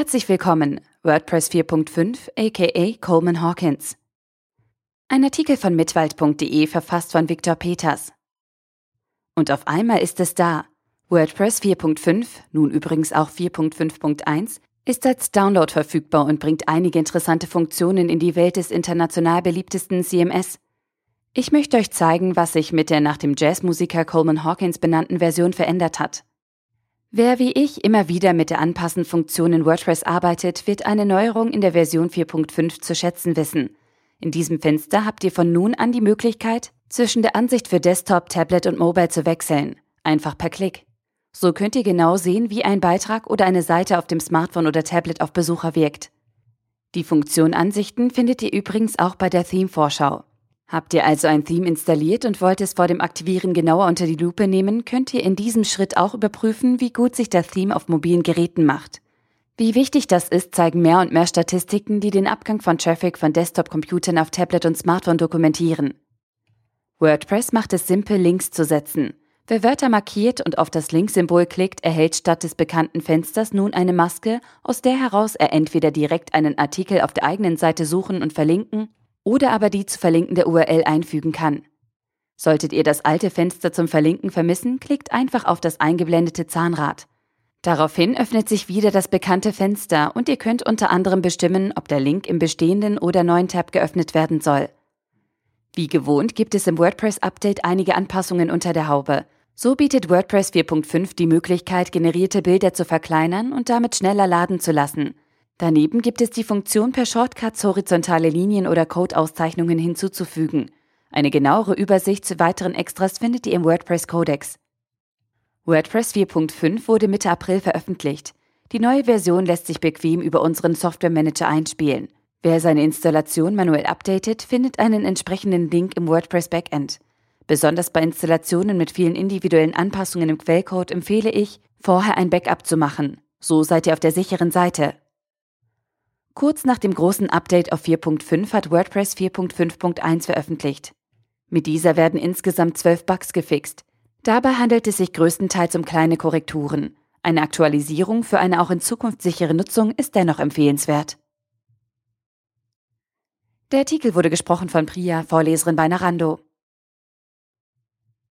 Herzlich willkommen, WordPress 4.5 aka Coleman Hawkins. Ein Artikel von mitwald.de verfasst von Viktor Peters. Und auf einmal ist es da. WordPress 4.5, nun übrigens auch 4.5.1, ist als Download verfügbar und bringt einige interessante Funktionen in die Welt des international beliebtesten CMS. Ich möchte euch zeigen, was sich mit der nach dem Jazzmusiker Coleman Hawkins benannten Version verändert hat. Wer wie ich immer wieder mit der Anpassen-Funktion in WordPress arbeitet, wird eine Neuerung in der Version 4.5 zu schätzen wissen. In diesem Fenster habt ihr von nun an die Möglichkeit, zwischen der Ansicht für Desktop, Tablet und Mobile zu wechseln. Einfach per Klick. So könnt ihr genau sehen, wie ein Beitrag oder eine Seite auf dem Smartphone oder Tablet auf Besucher wirkt. Die Funktion Ansichten findet ihr übrigens auch bei der Theme-Vorschau. Habt ihr also ein Theme installiert und wollt es vor dem Aktivieren genauer unter die Lupe nehmen, könnt ihr in diesem Schritt auch überprüfen, wie gut sich das Theme auf mobilen Geräten macht. Wie wichtig das ist, zeigen mehr und mehr Statistiken, die den Abgang von Traffic von Desktop-Computern auf Tablet und Smartphone dokumentieren. WordPress macht es simpel, Links zu setzen. Wer Wörter markiert und auf das Linksymbol klickt, erhält statt des bekannten Fensters nun eine Maske, aus der heraus er entweder direkt einen Artikel auf der eigenen Seite suchen und verlinken oder aber die zu verlinkende URL einfügen kann. Solltet ihr das alte Fenster zum Verlinken vermissen, klickt einfach auf das eingeblendete Zahnrad. Daraufhin öffnet sich wieder das bekannte Fenster und ihr könnt unter anderem bestimmen, ob der Link im bestehenden oder neuen Tab geöffnet werden soll. Wie gewohnt gibt es im WordPress-Update einige Anpassungen unter der Haube. So bietet WordPress 4.5 die Möglichkeit, generierte Bilder zu verkleinern und damit schneller laden zu lassen. Daneben gibt es die Funktion, per Shortcuts horizontale Linien oder Codeauszeichnungen hinzuzufügen. Eine genauere Übersicht zu weiteren Extras findet ihr im WordPress Codex. WordPress 4.5 wurde Mitte April veröffentlicht. Die neue Version lässt sich bequem über unseren Software Manager einspielen. Wer seine Installation manuell updatet, findet einen entsprechenden Link im WordPress Backend. Besonders bei Installationen mit vielen individuellen Anpassungen im Quellcode empfehle ich, vorher ein Backup zu machen. So seid ihr auf der sicheren Seite. Kurz nach dem großen Update auf 4.5 hat WordPress 4.5.1 veröffentlicht. Mit dieser werden insgesamt zwölf Bugs gefixt. Dabei handelt es sich größtenteils um kleine Korrekturen. Eine Aktualisierung für eine auch in Zukunft sichere Nutzung ist dennoch empfehlenswert. Der Artikel wurde gesprochen von Priya, Vorleserin bei Narando.